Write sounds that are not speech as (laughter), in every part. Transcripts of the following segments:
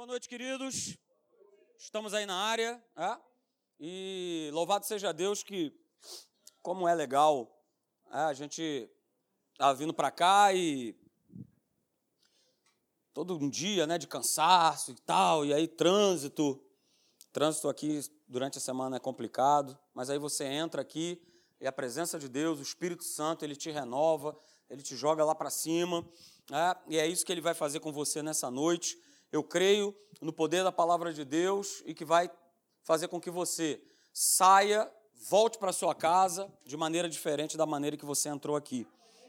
Boa noite, queridos. Estamos aí na área, é? E louvado seja Deus que, como é legal, é, a gente tá vindo para cá e todo um dia, né, de cansaço e tal, e aí trânsito. Trânsito aqui durante a semana é complicado, mas aí você entra aqui e a presença de Deus, o Espírito Santo, ele te renova, ele te joga lá para cima, é, e é isso que ele vai fazer com você nessa noite. Eu creio no poder da palavra de Deus e que vai fazer com que você saia, volte para sua casa de maneira diferente da maneira que você entrou aqui,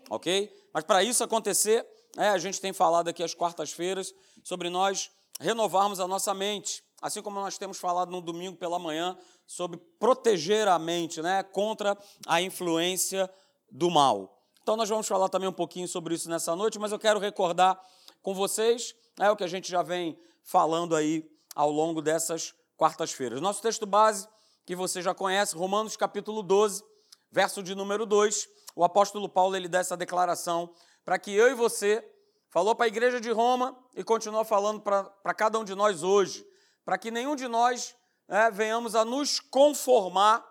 ok? Mas para isso acontecer, é, a gente tem falado aqui às quartas-feiras sobre nós renovarmos a nossa mente, assim como nós temos falado no domingo pela manhã sobre proteger a mente, né, contra a influência do mal. Então nós vamos falar também um pouquinho sobre isso nessa noite, mas eu quero recordar com vocês é o que a gente já vem falando aí ao longo dessas quartas-feiras. Nosso texto base, que você já conhece, Romanos capítulo 12, verso de número 2. O apóstolo Paulo ele dá essa declaração para que eu e você, falou para a igreja de Roma e continua falando para cada um de nós hoje, para que nenhum de nós é, venhamos a nos conformar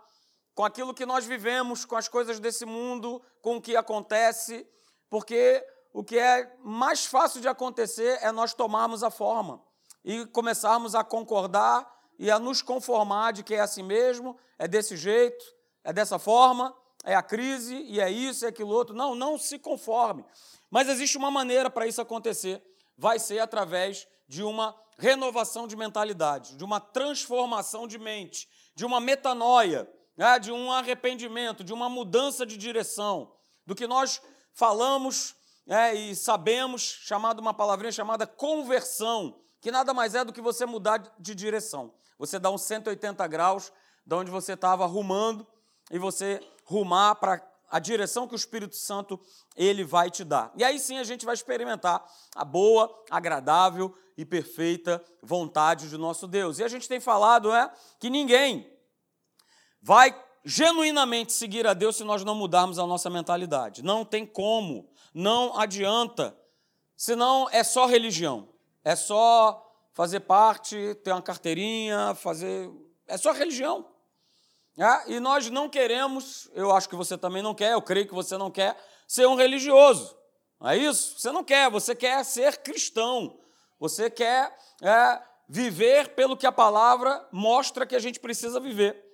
com aquilo que nós vivemos, com as coisas desse mundo, com o que acontece, porque o que é mais fácil de acontecer é nós tomarmos a forma e começarmos a concordar e a nos conformar de que é assim mesmo, é desse jeito, é dessa forma, é a crise e é isso, é aquilo outro. Não, não se conforme. Mas existe uma maneira para isso acontecer. Vai ser através de uma renovação de mentalidade, de uma transformação de mente, de uma metanoia, né, de um arrependimento, de uma mudança de direção, do que nós falamos é, e sabemos, chamado uma palavrinha chamada conversão, que nada mais é do que você mudar de direção. Você dá uns 180 graus de onde você estava rumando e você rumar para a direção que o Espírito Santo ele vai te dar. E aí sim a gente vai experimentar a boa, agradável e perfeita vontade de nosso Deus. E a gente tem falado, é, que ninguém vai genuinamente seguir a Deus se nós não mudarmos a nossa mentalidade. Não tem como, não adianta. Senão é só religião. É só fazer parte, ter uma carteirinha, fazer. É só religião. É? E nós não queremos, eu acho que você também não quer, eu creio que você não quer, ser um religioso. Não é isso? Você não quer, você quer ser cristão. Você quer é, viver pelo que a palavra mostra que a gente precisa viver.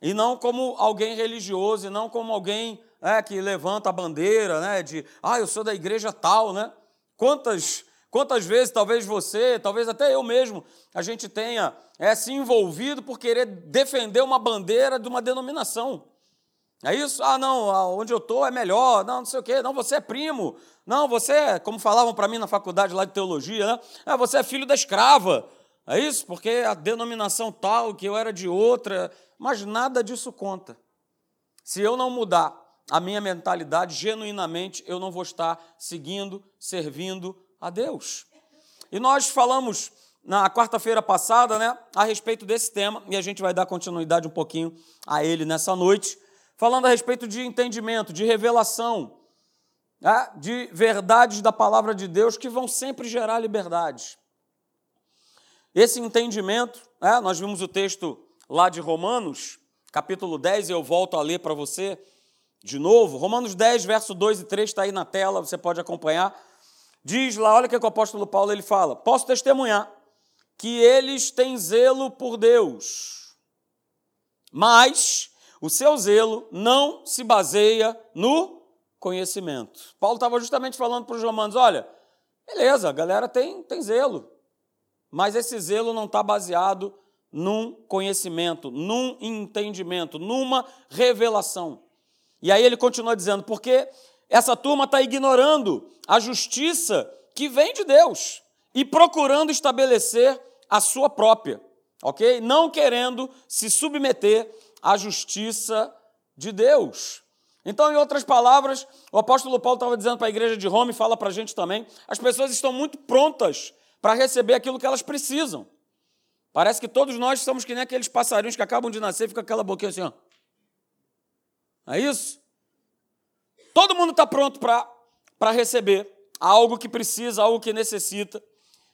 E não como alguém religioso, e não como alguém é, que levanta a bandeira né, de, ah, eu sou da igreja tal, né? Quantas, quantas vezes, talvez você, talvez até eu mesmo, a gente tenha é, se envolvido por querer defender uma bandeira de uma denominação. É isso? Ah, não, onde eu estou é melhor, não, não sei o quê, não, você é primo, não, você, é, como falavam para mim na faculdade lá de teologia, né? Ah, você é filho da escrava. É isso? Porque a denominação tal, que eu era de outra, mas nada disso conta. Se eu não mudar a minha mentalidade, genuinamente, eu não vou estar seguindo, servindo a Deus. E nós falamos na quarta-feira passada, né, a respeito desse tema, e a gente vai dar continuidade um pouquinho a ele nessa noite, falando a respeito de entendimento, de revelação, né, de verdades da palavra de Deus que vão sempre gerar liberdade. Esse entendimento, né, nós vimos o texto lá de Romanos, capítulo 10, e eu volto a ler para você de novo. Romanos 10, verso 2 e 3 está aí na tela, você pode acompanhar. Diz lá, olha o que o apóstolo Paulo ele fala: Posso testemunhar que eles têm zelo por Deus, mas o seu zelo não se baseia no conhecimento. Paulo estava justamente falando para os romanos: olha, beleza, a galera tem, tem zelo, mas esse zelo não está baseado num conhecimento, num entendimento, numa revelação. E aí ele continua dizendo, porque essa turma está ignorando a justiça que vem de Deus e procurando estabelecer a sua própria, ok? Não querendo se submeter à justiça de Deus. Então, em outras palavras, o apóstolo Paulo estava dizendo para a igreja de Roma e fala para a gente também: as pessoas estão muito prontas para receber aquilo que elas precisam. Parece que todos nós somos que nem aqueles passarinhos que acabam de nascer e fica aquela boquinha assim, ó. É isso? Todo mundo está pronto para receber algo que precisa, algo que necessita,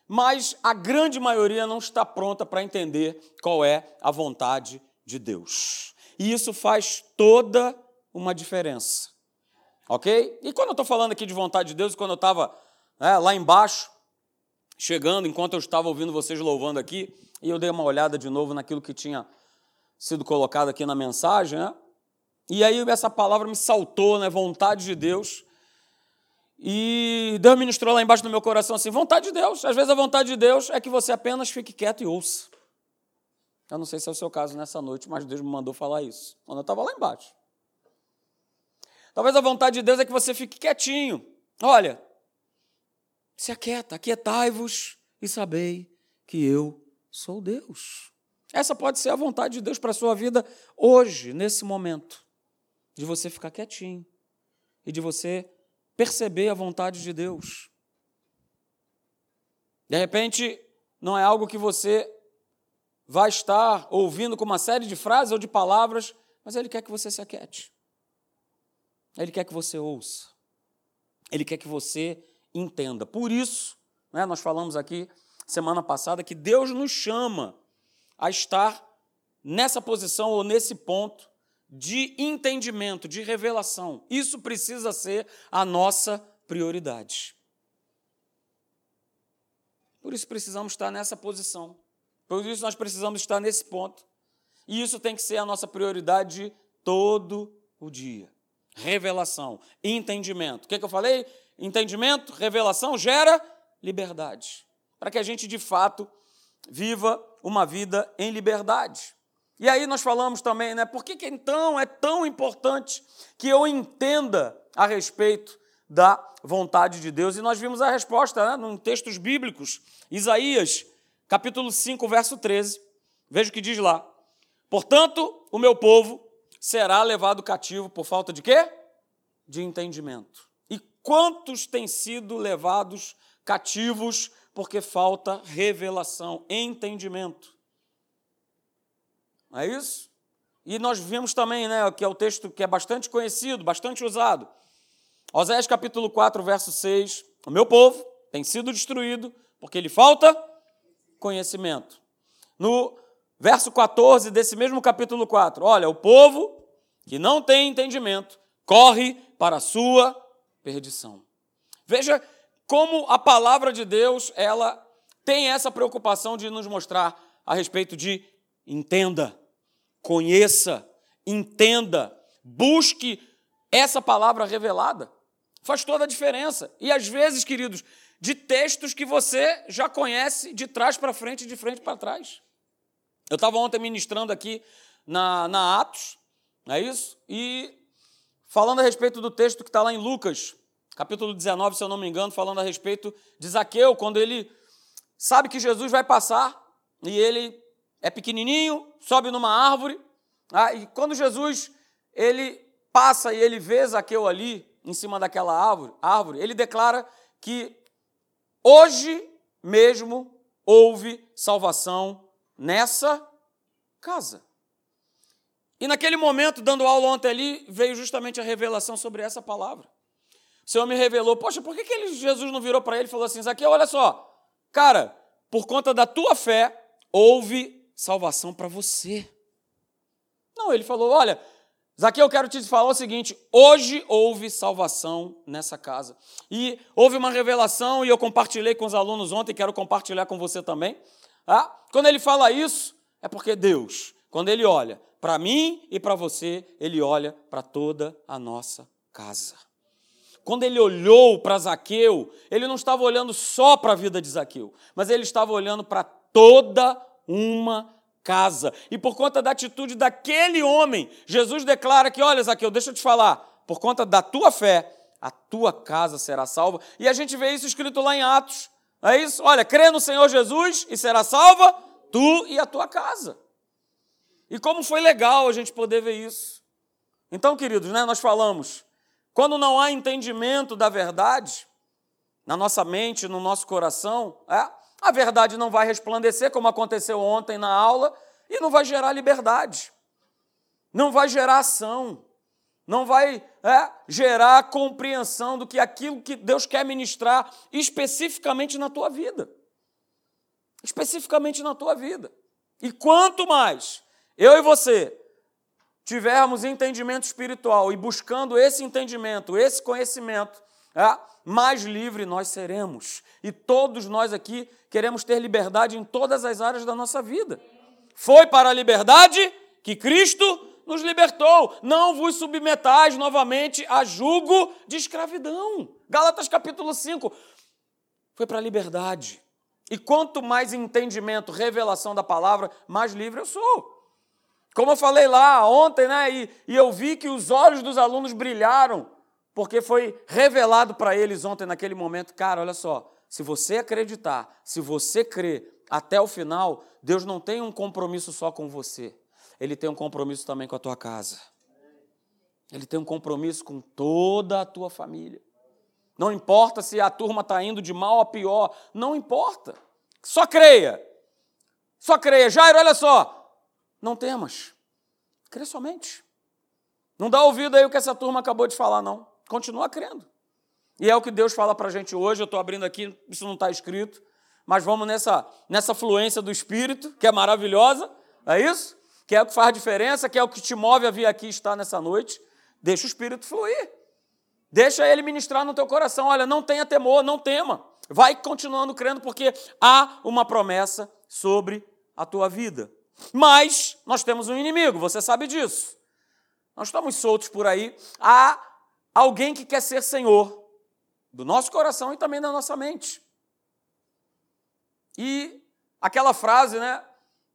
mas a grande maioria não está pronta para entender qual é a vontade de Deus. E isso faz toda uma diferença. Ok? E quando eu estou falando aqui de vontade de Deus, quando eu estava né, lá embaixo, chegando, enquanto eu estava ouvindo vocês louvando aqui, e eu dei uma olhada de novo naquilo que tinha sido colocado aqui na mensagem, né? E aí essa palavra me saltou, né? Vontade de Deus. E Deus ministrou lá embaixo no meu coração assim: vontade de Deus. Às vezes a vontade de Deus é que você apenas fique quieto e ouça. Eu não sei se é o seu caso nessa noite, mas Deus me mandou falar isso. Quando eu estava lá embaixo. Talvez a vontade de Deus é que você fique quietinho. Olha, se aquieta, aquietai-vos e sabei que eu sou Deus. Essa pode ser a vontade de Deus para a sua vida hoje, nesse momento. De você ficar quietinho e de você perceber a vontade de Deus. De repente, não é algo que você vai estar ouvindo com uma série de frases ou de palavras, mas Ele quer que você se aquiete. Ele quer que você ouça. Ele quer que você entenda. Por isso, né, nós falamos aqui semana passada que Deus nos chama a estar nessa posição ou nesse ponto de entendimento, de revelação. Isso precisa ser a nossa prioridade. Por isso precisamos estar nessa posição. Por isso nós precisamos estar nesse ponto. E isso tem que ser a nossa prioridade todo o dia. Revelação, entendimento. O que, é que eu falei? Entendimento, revelação gera liberdade. Para que a gente de fato viva uma vida em liberdade. E aí nós falamos também, né? Por que, que então é tão importante que eu entenda a respeito da vontade de Deus? E nós vimos a resposta né, em textos bíblicos. Isaías capítulo 5, verso 13. Veja o que diz lá. Portanto, o meu povo será levado cativo por falta de quê? De entendimento. E quantos têm sido levados cativos porque falta revelação, entendimento? Não é isso? E nós vimos também, né, que é o texto que é bastante conhecido, bastante usado. Oséias capítulo 4, verso 6. O meu povo tem sido destruído porque lhe falta conhecimento. No verso 14 desse mesmo capítulo 4, olha, o povo que não tem entendimento corre para a sua perdição. Veja como a palavra de Deus, ela tem essa preocupação de nos mostrar a respeito de entenda, conheça, entenda, busque essa palavra revelada. Faz toda a diferença. E às vezes, queridos, de textos que você já conhece de trás para frente e de frente para trás. Eu estava ontem ministrando aqui na, na Atos, não é isso? E falando a respeito do texto que está lá em Lucas, capítulo 19, se eu não me engano, falando a respeito de Zaqueu, quando ele sabe que Jesus vai passar e ele é pequenininho, sobe numa árvore, ah, e quando Jesus ele passa e ele vê Zaqueu ali em cima daquela árvore, árvore ele declara que Hoje mesmo houve salvação nessa casa. E naquele momento, dando aula ontem ali, veio justamente a revelação sobre essa palavra. O Senhor me revelou, poxa, por que, que ele, Jesus não virou para ele e falou assim, Zaqueu, olha só, cara, por conta da tua fé, houve salvação para você. Não, ele falou, olha, Zaqueu, eu quero te falar o seguinte: hoje houve salvação nessa casa. E houve uma revelação, e eu compartilhei com os alunos ontem, quero compartilhar com você também. Ah, quando ele fala isso, é porque Deus, quando ele olha para mim e para você, ele olha para toda a nossa casa. Quando ele olhou para Zaqueu, ele não estava olhando só para a vida de Zaqueu, mas ele estava olhando para toda uma casa. E por conta da atitude daquele homem, Jesus declara que, olha, Zaqueu, deixa eu te falar, por conta da tua fé, a tua casa será salva. E a gente vê isso escrito lá em Atos. É isso? Olha, crê no Senhor Jesus e será salva tu e a tua casa. E como foi legal a gente poder ver isso. Então, queridos, né, nós falamos, quando não há entendimento da verdade, na nossa mente, no nosso coração, é, a verdade não vai resplandecer, como aconteceu ontem na aula, e não vai gerar liberdade, não vai gerar ação, não vai é, gerar compreensão do que aquilo que Deus quer ministrar especificamente na tua vida. especificamente na tua vida. E quanto mais eu e você tivermos entendimento espiritual e buscando esse entendimento, esse conhecimento, é, mais livre nós seremos. E todos nós aqui queremos ter liberdade em todas as áreas da nossa vida. Foi para a liberdade que Cristo nos libertou. Não vos submetais novamente a jugo de escravidão. Gálatas capítulo 5. Foi para a liberdade. E quanto mais entendimento, revelação da palavra, mais livre eu sou. Como eu falei lá ontem, né? E, e eu vi que os olhos dos alunos brilharam, porque foi revelado para eles ontem, naquele momento. Cara, olha só, se você acreditar, se você crer até o final, Deus não tem um compromisso só com você, Ele tem um compromisso também com a tua casa. Ele tem um compromisso com toda a tua família. Não importa se a turma está indo de mal a pior, não importa. Só creia. Só creia. Jairo, olha só. Não temas. Crê somente. Não dá ouvido aí o que essa turma acabou de falar, não. Continua crendo. E é o que Deus fala para a gente hoje. Eu estou abrindo aqui, isso não está escrito. Mas vamos nessa, nessa fluência do Espírito, que é maravilhosa. É isso? Que é o que faz diferença, que é o que te move a vir aqui estar nessa noite. Deixa o Espírito fluir. Deixa ele ministrar no teu coração. Olha, não tenha temor, não tema. Vai continuando crendo, porque há uma promessa sobre a tua vida. Mas nós temos um inimigo, você sabe disso. Nós estamos soltos por aí. Há alguém que quer ser senhor do nosso coração e também da nossa mente. E aquela frase, né,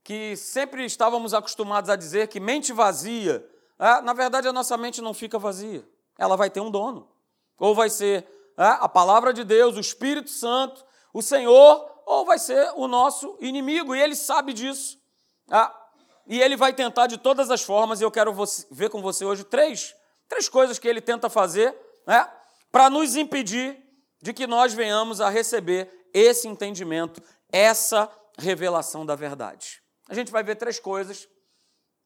que sempre estávamos acostumados a dizer que mente vazia, é, na verdade a nossa mente não fica vazia ela vai ter um dono. Ou vai ser é, a palavra de Deus, o Espírito Santo, o Senhor, ou vai ser o nosso inimigo, e ele sabe disso. É, e ele vai tentar de todas as formas, e eu quero ver com você hoje três, três coisas que ele tenta fazer né, para nos impedir de que nós venhamos a receber esse entendimento, essa revelação da verdade. A gente vai ver três coisas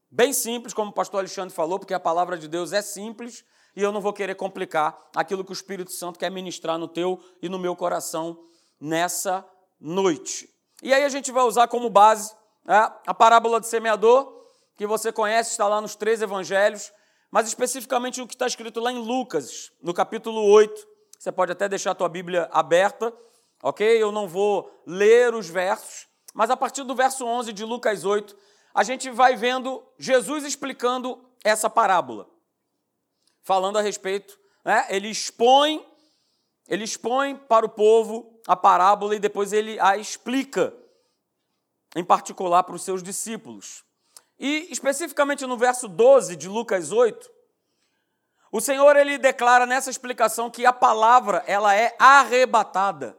bem simples, como o pastor Alexandre falou, porque a palavra de Deus é simples e eu não vou querer complicar aquilo que o Espírito Santo quer ministrar no teu e no meu coração nessa noite. E aí a gente vai usar como base né, a parábola do semeador, que você conhece, está lá nos três evangelhos, mas especificamente o que está escrito lá em Lucas, no capítulo 8. Você pode até deixar a tua Bíblia aberta, ok? Eu não vou ler os versos, mas a partir do verso 11 de Lucas 8, a gente vai vendo Jesus explicando essa parábola falando a respeito, né? ele expõe, ele expõe para o povo a parábola e depois ele a explica, em particular para os seus discípulos. E especificamente no verso 12 de Lucas 8, o Senhor ele declara nessa explicação que a palavra ela é arrebatada,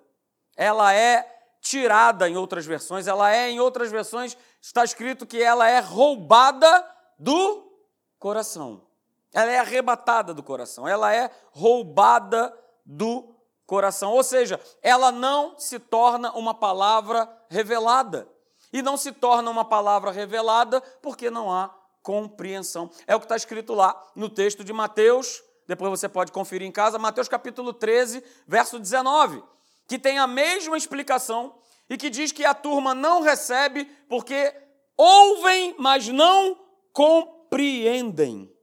ela é tirada em outras versões, ela é em outras versões está escrito que ela é roubada do coração. Ela é arrebatada do coração, ela é roubada do coração. Ou seja, ela não se torna uma palavra revelada. E não se torna uma palavra revelada porque não há compreensão. É o que está escrito lá no texto de Mateus, depois você pode conferir em casa, Mateus capítulo 13, verso 19, que tem a mesma explicação e que diz que a turma não recebe porque ouvem, mas não compreendem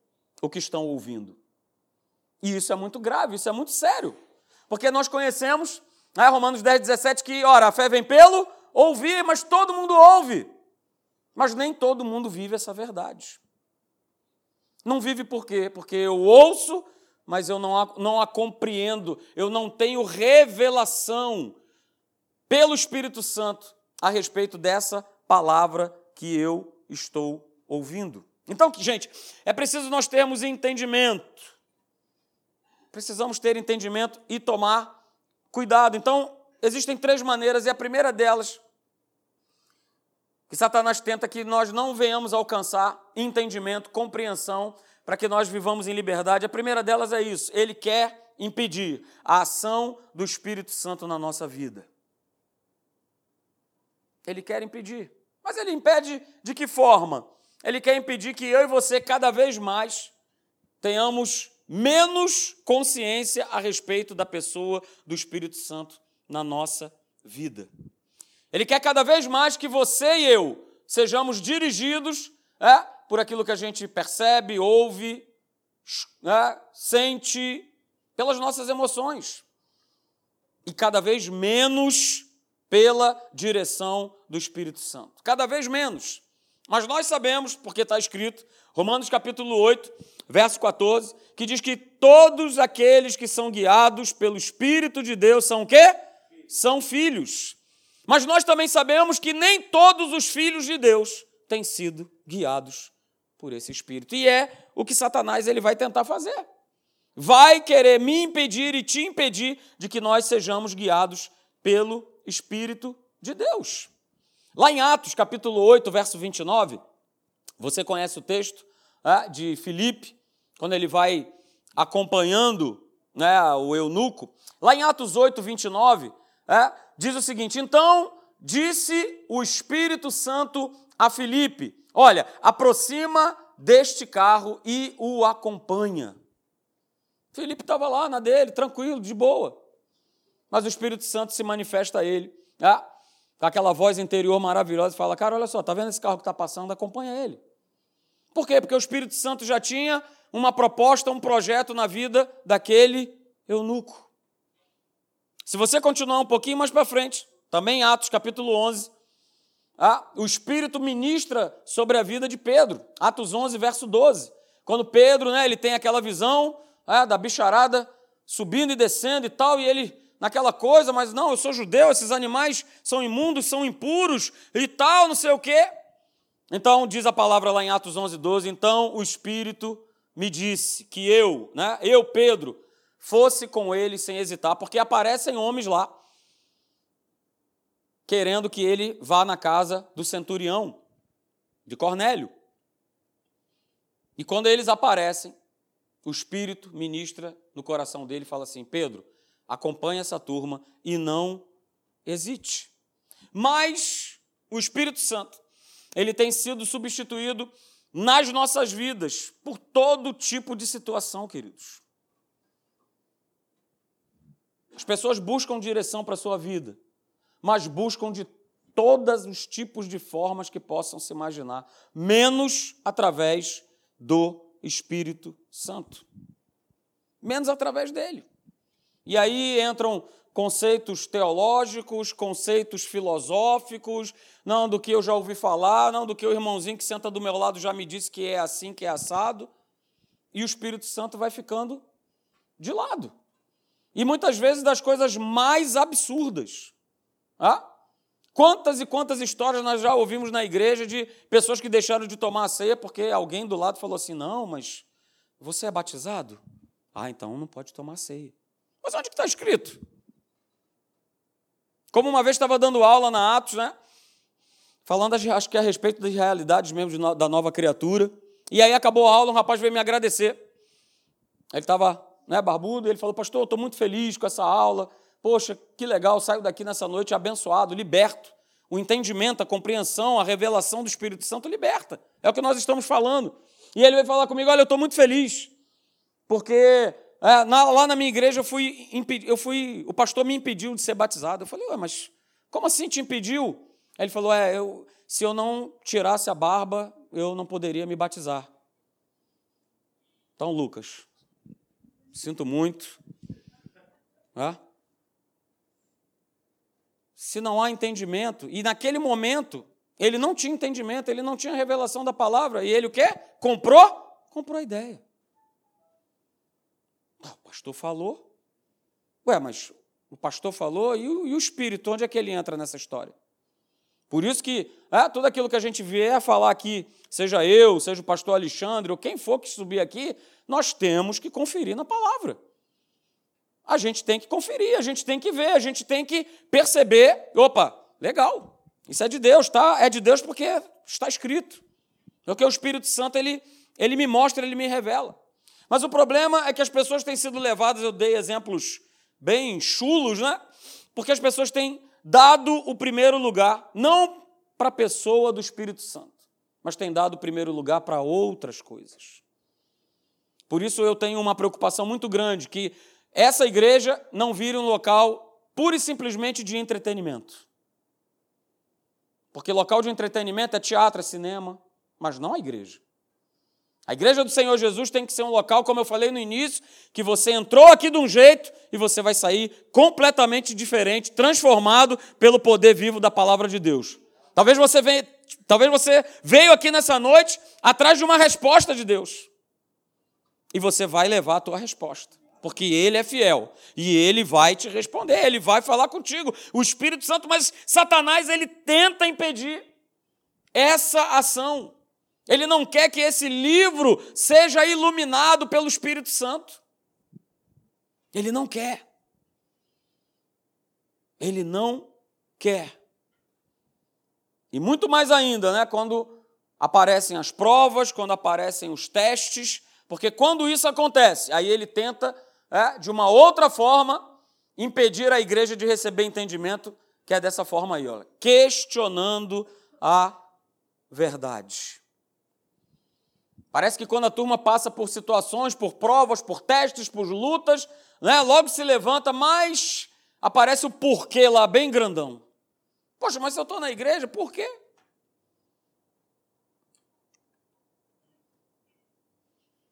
o que estão ouvindo. E isso é muito grave, isso é muito sério. Porque nós conhecemos, né, Romanos 10, 17, que, ora, a fé vem pelo ouvir, mas todo mundo ouve. Mas nem todo mundo vive essa verdade. Não vive por quê? Porque eu ouço, mas eu não a, não a compreendo, eu não tenho revelação pelo Espírito Santo a respeito dessa palavra que eu estou ouvindo. Então, gente, é preciso nós termos entendimento. Precisamos ter entendimento e tomar cuidado. Então, existem três maneiras, e a primeira delas, que Satanás tenta que nós não venhamos alcançar entendimento, compreensão, para que nós vivamos em liberdade. A primeira delas é isso: ele quer impedir a ação do Espírito Santo na nossa vida. Ele quer impedir. Mas ele impede de que forma? Ele quer impedir que eu e você cada vez mais tenhamos menos consciência a respeito da pessoa do Espírito Santo na nossa vida. Ele quer cada vez mais que você e eu sejamos dirigidos é, por aquilo que a gente percebe, ouve, é, sente, pelas nossas emoções. E cada vez menos pela direção do Espírito Santo. Cada vez menos. Mas nós sabemos, porque está escrito, Romanos capítulo 8, verso 14, que diz que todos aqueles que são guiados pelo Espírito de Deus são o quê? São filhos. Mas nós também sabemos que nem todos os filhos de Deus têm sido guiados por esse Espírito. E é o que Satanás ele vai tentar fazer. Vai querer me impedir e te impedir de que nós sejamos guiados pelo Espírito de Deus. Lá em Atos, capítulo 8, verso 29, você conhece o texto é, de Filipe, quando ele vai acompanhando né, o eunuco. Lá em Atos 8, 29, é, diz o seguinte: Então disse o Espírito Santo a Filipe: Olha, aproxima deste carro e o acompanha. Filipe estava lá na dele, tranquilo, de boa. Mas o Espírito Santo se manifesta a ele. É, com aquela voz interior maravilhosa, e fala: Cara, olha só, tá vendo esse carro que está passando? Acompanha ele. Por quê? Porque o Espírito Santo já tinha uma proposta, um projeto na vida daquele eunuco. Se você continuar um pouquinho mais para frente, também Atos capítulo 11, ah, o Espírito ministra sobre a vida de Pedro. Atos 11, verso 12. Quando Pedro né, ele tem aquela visão ah, da bicharada subindo e descendo e tal, e ele naquela coisa, mas não, eu sou judeu, esses animais são imundos, são impuros e tal, não sei o quê. Então, diz a palavra lá em Atos 11, 12, então o Espírito me disse que eu, né, eu, Pedro, fosse com ele sem hesitar, porque aparecem homens lá, querendo que ele vá na casa do centurião, de Cornélio. E quando eles aparecem, o Espírito ministra no coração dele e fala assim: Pedro, acompanhe essa turma e não hesite. Mas o Espírito Santo, ele tem sido substituído nas nossas vidas por todo tipo de situação, queridos. As pessoas buscam direção para a sua vida, mas buscam de todos os tipos de formas que possam se imaginar, menos através do Espírito Santo. Menos através dele. E aí entram conceitos teológicos, conceitos filosóficos, não do que eu já ouvi falar, não do que o irmãozinho que senta do meu lado já me disse que é assim, que é assado. E o Espírito Santo vai ficando de lado. E muitas vezes das coisas mais absurdas. Ah? Quantas e quantas histórias nós já ouvimos na igreja de pessoas que deixaram de tomar a ceia porque alguém do lado falou assim: não, mas você é batizado? Ah, então não pode tomar ceia. Mas onde está escrito? Como uma vez estava dando aula na Atos, né? Falando, acho que a respeito das realidades mesmo da nova criatura. E aí acabou a aula, um rapaz veio me agradecer. Ele estava né, barbudo, ele falou, pastor, estou muito feliz com essa aula. Poxa, que legal, saio daqui nessa noite abençoado, liberto. O entendimento, a compreensão, a revelação do Espírito Santo liberta. É o que nós estamos falando. E ele veio falar comigo, olha, eu estou muito feliz, porque é, na, lá na minha igreja eu fui, eu fui, o pastor me impediu de ser batizado. Eu falei, ué, mas como assim te impediu? Ele falou, é, eu, se eu não tirasse a barba, eu não poderia me batizar. Então, Lucas, Sinto muito. Se não há entendimento, e naquele momento ele não tinha entendimento, ele não tinha revelação da palavra, e ele o quê? Comprou? Comprou a ideia. Ah, o pastor falou. Ué, mas o pastor falou e o, e o Espírito, onde é que ele entra nessa história? Por isso que é, tudo aquilo que a gente vier a falar aqui, seja eu, seja o pastor Alexandre, ou quem for que subir aqui, nós temos que conferir na palavra. A gente tem que conferir, a gente tem que ver, a gente tem que perceber. Opa, legal, isso é de Deus, tá? É de Deus porque está escrito. Porque o Espírito Santo ele, ele me mostra, ele me revela. Mas o problema é que as pessoas têm sido levadas, eu dei exemplos bem chulos, né? Porque as pessoas têm dado o primeiro lugar, não para a pessoa do Espírito Santo, mas têm dado o primeiro lugar para outras coisas. Por isso eu tenho uma preocupação muito grande que essa igreja não vire um local pura e simplesmente de entretenimento. Porque local de entretenimento é teatro, é cinema, mas não a igreja. A igreja do Senhor Jesus tem que ser um local, como eu falei no início, que você entrou aqui de um jeito e você vai sair completamente diferente, transformado pelo poder vivo da palavra de Deus. Talvez você venha, talvez você veio aqui nessa noite atrás de uma resposta de Deus. E você vai levar a tua resposta, porque ele é fiel e ele vai te responder, ele vai falar contigo. O Espírito Santo, mas Satanás ele tenta impedir essa ação. Ele não quer que esse livro seja iluminado pelo Espírito Santo. Ele não quer. Ele não quer. E muito mais ainda, né, quando aparecem as provas, quando aparecem os testes, porque quando isso acontece, aí ele tenta, é, de uma outra forma, impedir a igreja de receber entendimento, que é dessa forma aí, ó, questionando a verdade. Parece que quando a turma passa por situações, por provas, por testes, por lutas, né, logo se levanta, mas aparece o porquê lá bem grandão. Poxa, mas se eu estou na igreja, por quê?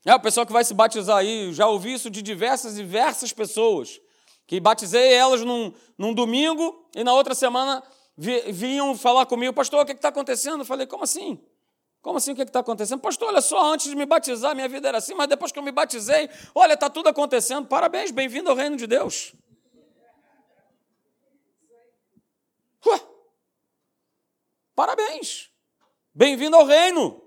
É, o pessoal que vai se batizar aí, já ouvi isso de diversas diversas pessoas, que batizei elas num, num domingo e na outra semana vinham falar comigo, pastor, o que está acontecendo? Eu falei, como assim? Como assim? O que está acontecendo? Pastor, olha só, antes de me batizar, minha vida era assim, mas depois que eu me batizei, olha, está tudo acontecendo. Parabéns, bem-vindo ao reino de Deus. Ué, parabéns, bem-vindo ao reino.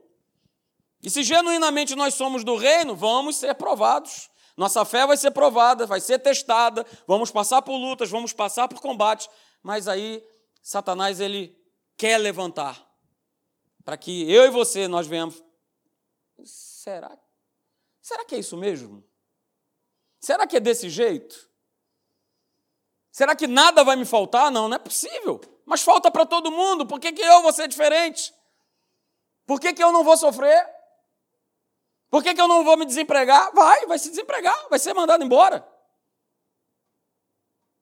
E se genuinamente nós somos do reino, vamos ser provados. Nossa fé vai ser provada, vai ser testada, vamos passar por lutas, vamos passar por combates, mas aí Satanás ele quer levantar para que eu e você nós venhamos. Será? Será que é isso mesmo? Será que é desse jeito? Será que nada vai me faltar? Não, não é possível. Mas falta para todo mundo. Por que, que eu vou ser diferente? Por que, que eu não vou sofrer? Por que, que eu não vou me desempregar? Vai, vai se desempregar, vai ser mandado embora.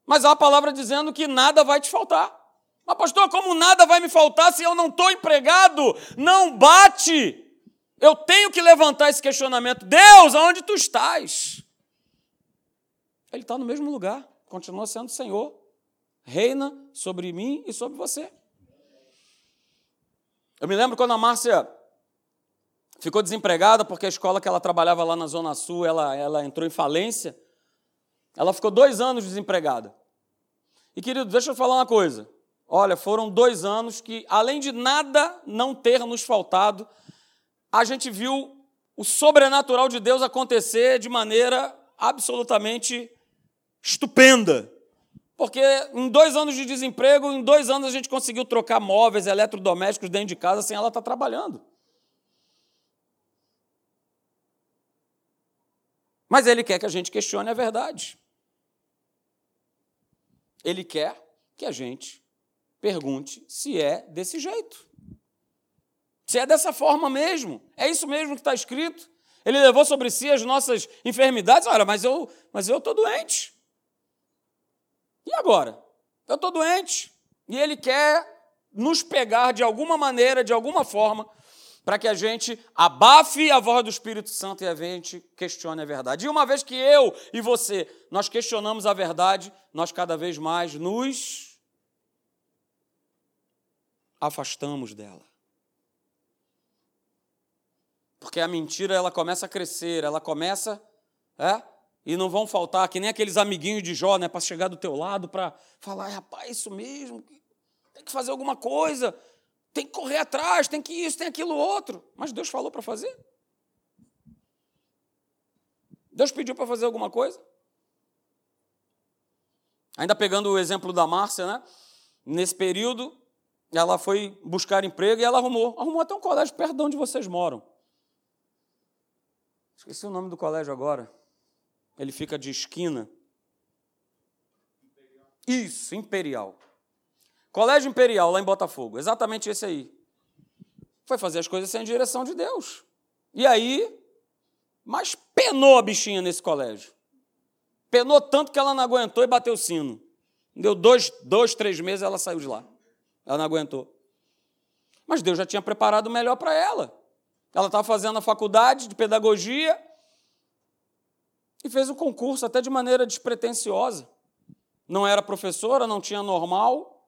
Mas há a palavra dizendo que nada vai te faltar. Mas, pastor, como nada vai me faltar se eu não estou empregado? Não bate! Eu tenho que levantar esse questionamento. Deus, aonde tu estás? Ele está no mesmo lugar, continua sendo Senhor. Reina sobre mim e sobre você. Eu me lembro quando a Márcia ficou desempregada porque a escola que ela trabalhava lá na Zona Sul, ela, ela entrou em falência. Ela ficou dois anos desempregada. E, querido, deixa eu falar uma coisa. Olha, foram dois anos que, além de nada não ter nos faltado, a gente viu o sobrenatural de Deus acontecer de maneira absolutamente estupenda. Porque em dois anos de desemprego, em dois anos a gente conseguiu trocar móveis, eletrodomésticos dentro de casa sem ela estar trabalhando. Mas ele quer que a gente questione a verdade. Ele quer que a gente Pergunte se é desse jeito. Se é dessa forma mesmo. É isso mesmo que está escrito. Ele levou sobre si as nossas enfermidades. Olha, mas eu mas eu estou doente. E agora? Eu estou doente. E ele quer nos pegar de alguma maneira, de alguma forma, para que a gente abafe a voz do Espírito Santo e a gente questione a verdade. E uma vez que eu e você nós questionamos a verdade, nós cada vez mais nos afastamos dela. Porque a mentira ela começa a crescer, ela começa, é? E não vão faltar que nem aqueles amiguinhos de Jó, né, para chegar do teu lado para falar, rapaz, isso mesmo, tem que fazer alguma coisa, tem que correr atrás, tem que isso, tem aquilo outro. Mas Deus falou para fazer? Deus pediu para fazer alguma coisa? Ainda pegando o exemplo da Márcia, né? Nesse período, ela foi buscar emprego e ela arrumou. Arrumou até um colégio perto de onde vocês moram. Esqueci o nome do colégio agora. Ele fica de esquina. Isso, Imperial. Colégio Imperial, lá em Botafogo. Exatamente esse aí. Foi fazer as coisas sem direção de Deus. E aí, mas penou a bichinha nesse colégio. Penou tanto que ela não aguentou e bateu o sino. Deu dois, dois três meses ela saiu de lá. Ela não aguentou. Mas Deus já tinha preparado o melhor para ela. Ela estava fazendo a faculdade de pedagogia e fez o concurso até de maneira despretensiosa. Não era professora, não tinha normal,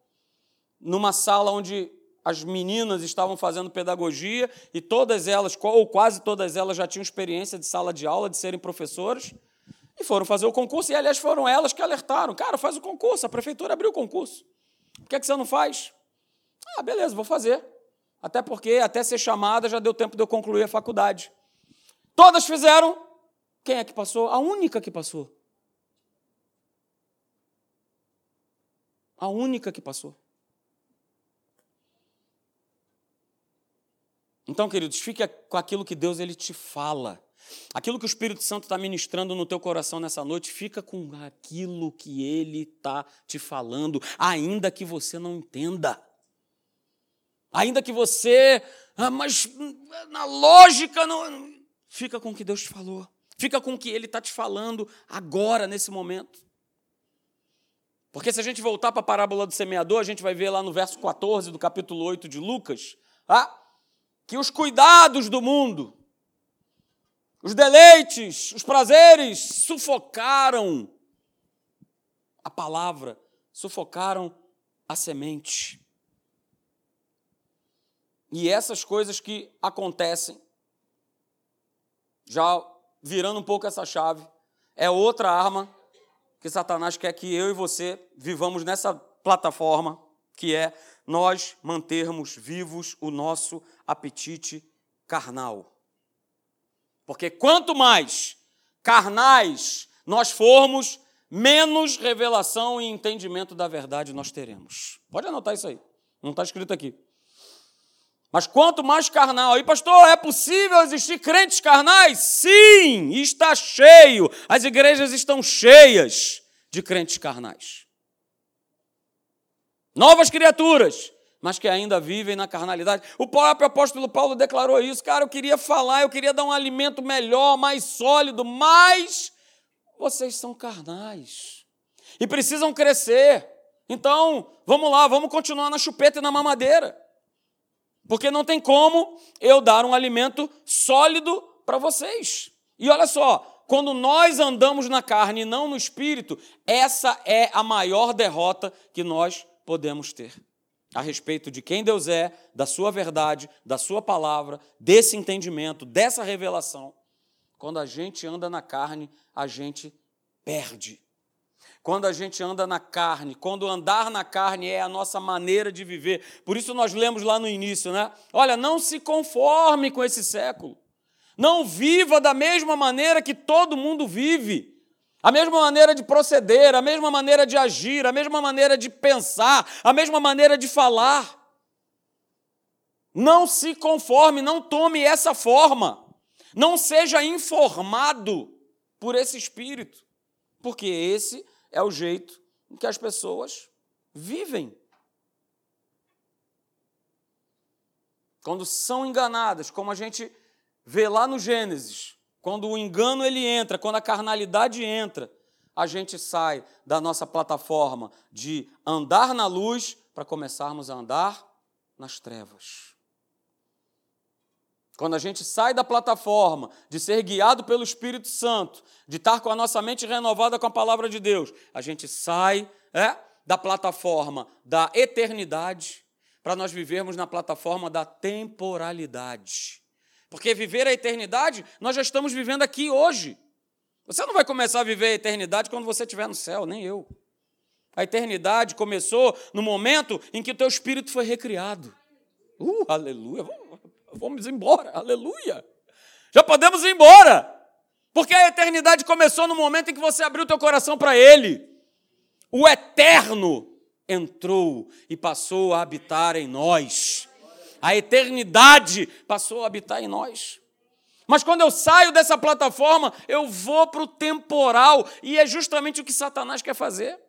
numa sala onde as meninas estavam fazendo pedagogia e todas elas, ou quase todas elas, já tinham experiência de sala de aula, de serem professoras, e foram fazer o concurso, e aliás foram elas que alertaram: cara, faz o concurso, a prefeitura abriu o concurso. Por que, é que você não faz? Ah, beleza, vou fazer. Até porque, até ser chamada, já deu tempo de eu concluir a faculdade. Todas fizeram. Quem é que passou? A única que passou. A única que passou. Então, queridos, fique com aquilo que Deus ele te fala. Aquilo que o Espírito Santo está ministrando no teu coração nessa noite, fica com aquilo que ele está te falando, ainda que você não entenda. Ainda que você, ah, mas na lógica, não. Fica com o que Deus te falou. Fica com o que ele está te falando agora, nesse momento. Porque se a gente voltar para a parábola do semeador, a gente vai ver lá no verso 14 do capítulo 8 de Lucas, ah, que os cuidados do mundo, os deleites, os prazeres sufocaram a palavra, sufocaram a semente. E essas coisas que acontecem, já virando um pouco essa chave, é outra arma que Satanás quer que eu e você vivamos nessa plataforma, que é nós mantermos vivos o nosso apetite carnal. Porque quanto mais carnais nós formos, menos revelação e entendimento da verdade nós teremos. Pode anotar isso aí, não está escrito aqui. Mas quanto mais carnal, aí, pastor, é possível existir crentes carnais? Sim, está cheio. As igrejas estão cheias de crentes carnais. Novas criaturas, mas que ainda vivem na carnalidade. O próprio apóstolo Paulo declarou isso. Cara, eu queria falar, eu queria dar um alimento melhor, mais sólido, mas vocês são carnais e precisam crescer. Então, vamos lá, vamos continuar na chupeta e na mamadeira. Porque não tem como eu dar um alimento sólido para vocês. E olha só, quando nós andamos na carne e não no espírito, essa é a maior derrota que nós podemos ter a respeito de quem Deus é, da sua verdade, da sua palavra, desse entendimento, dessa revelação. Quando a gente anda na carne, a gente perde. Quando a gente anda na carne, quando andar na carne é a nossa maneira de viver. Por isso nós lemos lá no início, né? Olha, não se conforme com esse século. Não viva da mesma maneira que todo mundo vive a mesma maneira de proceder, a mesma maneira de agir, a mesma maneira de pensar, a mesma maneira de falar. Não se conforme, não tome essa forma. Não seja informado por esse espírito, porque esse é o jeito em que as pessoas vivem. Quando são enganadas, como a gente vê lá no Gênesis, quando o engano ele entra, quando a carnalidade entra, a gente sai da nossa plataforma de andar na luz para começarmos a andar nas trevas. Quando a gente sai da plataforma de ser guiado pelo Espírito Santo, de estar com a nossa mente renovada com a palavra de Deus, a gente sai é, da plataforma da eternidade para nós vivermos na plataforma da temporalidade. Porque viver a eternidade, nós já estamos vivendo aqui hoje. Você não vai começar a viver a eternidade quando você estiver no céu, nem eu. A eternidade começou no momento em que o teu espírito foi recriado. Uh, aleluia. Vamos embora, aleluia. Já podemos ir embora. Porque a eternidade começou no momento em que você abriu teu coração para Ele. O eterno entrou e passou a habitar em nós a eternidade passou a habitar em nós. Mas quando eu saio dessa plataforma, eu vou para o temporal, e é justamente o que Satanás quer fazer.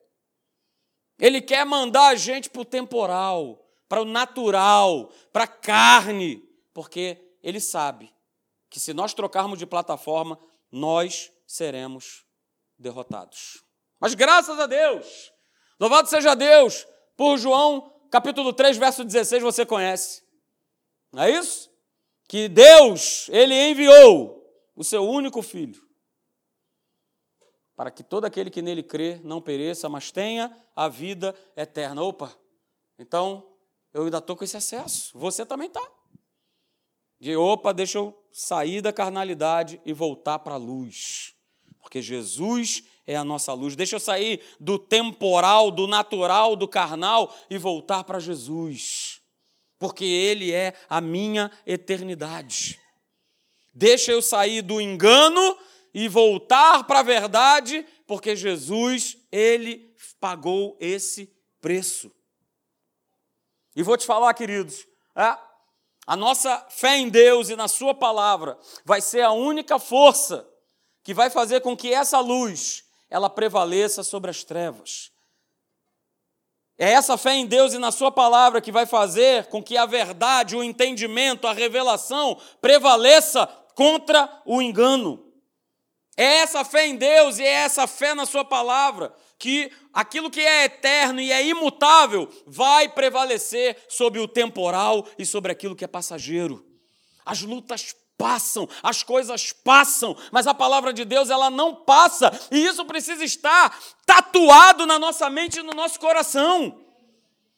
Ele quer mandar a gente para o temporal, para o natural, para a carne, porque ele sabe que se nós trocarmos de plataforma, nós seremos derrotados. Mas graças a Deus, louvado seja Deus, por João capítulo 3, verso 16, você conhece. Não é isso? Que Deus, ele enviou o seu único filho para que todo aquele que nele crê não pereça, mas tenha a vida eterna. Opa, então eu ainda estou com esse acesso, você também está. De opa, deixa eu sair da carnalidade e voltar para a luz, porque Jesus é a nossa luz. Deixa eu sair do temporal, do natural, do carnal e voltar para Jesus, porque Ele é a minha eternidade. Deixa eu sair do engano e voltar para a verdade, porque Jesus, ele pagou esse preço. E vou te falar, queridos, é, a nossa fé em Deus e na Sua palavra vai ser a única força que vai fazer com que essa luz ela prevaleça sobre as trevas. É essa fé em Deus e na Sua palavra que vai fazer com que a verdade, o entendimento, a revelação prevaleça contra o engano. É essa fé em Deus e é essa fé na Sua palavra que aquilo que é eterno e é imutável vai prevalecer sobre o temporal e sobre aquilo que é passageiro. As lutas passam, as coisas passam, mas a palavra de Deus ela não passa, e isso precisa estar tatuado na nossa mente e no nosso coração.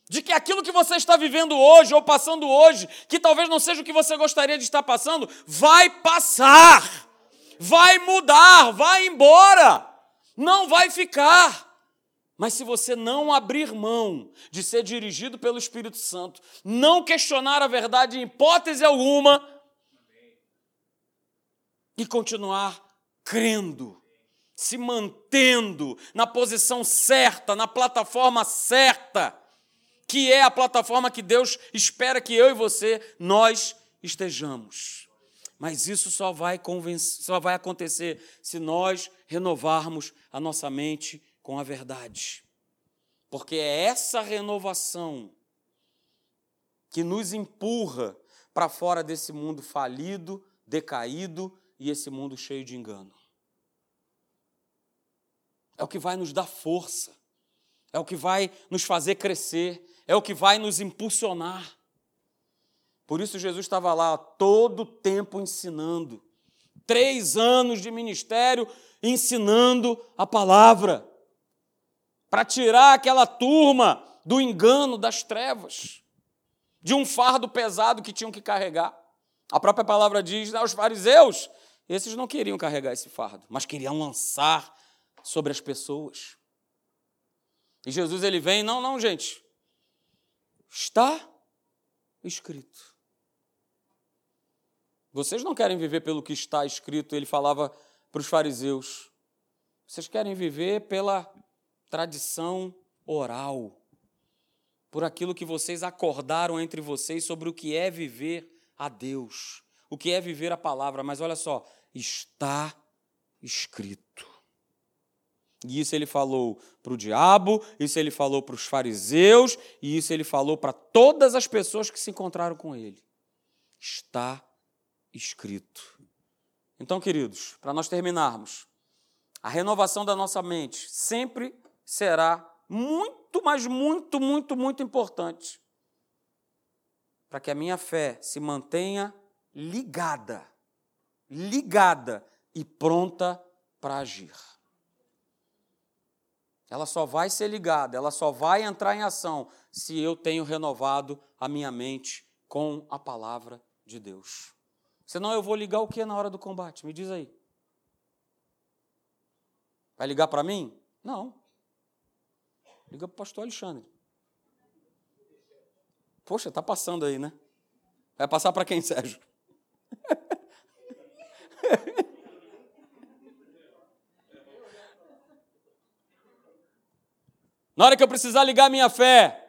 De que aquilo que você está vivendo hoje ou passando hoje, que talvez não seja o que você gostaria de estar passando, vai passar vai mudar, vai embora, não vai ficar. Mas se você não abrir mão de ser dirigido pelo Espírito Santo, não questionar a verdade em hipótese alguma, e continuar crendo, se mantendo na posição certa, na plataforma certa, que é a plataforma que Deus espera que eu e você nós estejamos. Mas isso só vai, só vai acontecer se nós renovarmos a nossa mente com a verdade. Porque é essa renovação que nos empurra para fora desse mundo falido, decaído e esse mundo cheio de engano. É o que vai nos dar força, é o que vai nos fazer crescer, é o que vai nos impulsionar. Por isso Jesus estava lá todo o tempo ensinando. Três anos de ministério ensinando a palavra. Para tirar aquela turma do engano das trevas, de um fardo pesado que tinham que carregar. A própria palavra diz aos fariseus, esses não queriam carregar esse fardo, mas queriam lançar sobre as pessoas. E Jesus ele vem, não, não, gente. Está escrito. Vocês não querem viver pelo que está escrito, ele falava para os fariseus. Vocês querem viver pela tradição oral, por aquilo que vocês acordaram entre vocês sobre o que é viver a Deus, o que é viver a palavra. Mas olha só, está escrito. E isso ele falou para o diabo, isso ele falou para os fariseus, e isso ele falou para todas as pessoas que se encontraram com ele. Está escrito. Então, queridos, para nós terminarmos, a renovação da nossa mente sempre será muito, mas muito, muito, muito importante para que a minha fé se mantenha ligada, ligada e pronta para agir. Ela só vai ser ligada, ela só vai entrar em ação se eu tenho renovado a minha mente com a palavra de Deus. Senão eu vou ligar o que na hora do combate? Me diz aí. Vai ligar para mim? Não. Liga para o pastor Alexandre. Poxa, tá passando aí, né? Vai passar para quem, Sérgio? (laughs) Na hora que eu precisar ligar minha fé,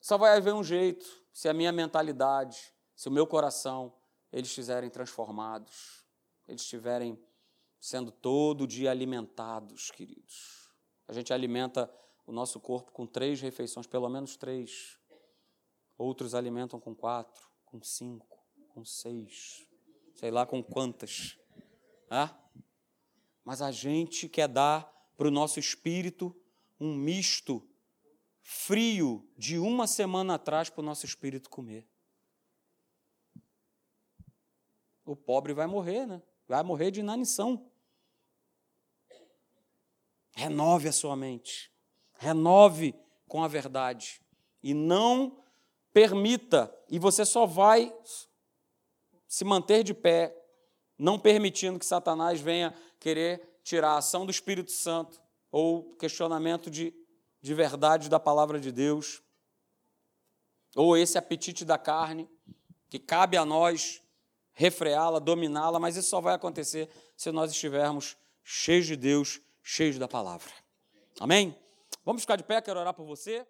só vai haver um jeito, se a minha mentalidade, se o meu coração eles estiverem transformados, eles estiverem sendo todo dia alimentados, queridos. A gente alimenta o nosso corpo com três refeições, pelo menos três. Outros alimentam com quatro, com cinco, com seis, sei lá com quantas. Ah? Mas a gente quer dar para o nosso espírito um misto frio de uma semana atrás para o nosso espírito comer. O pobre vai morrer, né? Vai morrer de inanição. Renove a sua mente. Renove com a verdade. E não permita, e você só vai se manter de pé, não permitindo que Satanás venha querer tirar a ação do Espírito Santo ou questionamento de, de verdade da palavra de Deus, ou esse apetite da carne, que cabe a nós refreá-la, dominá-la, mas isso só vai acontecer se nós estivermos cheios de Deus, cheios da palavra. Amém? Vamos ficar de pé, quero orar por você.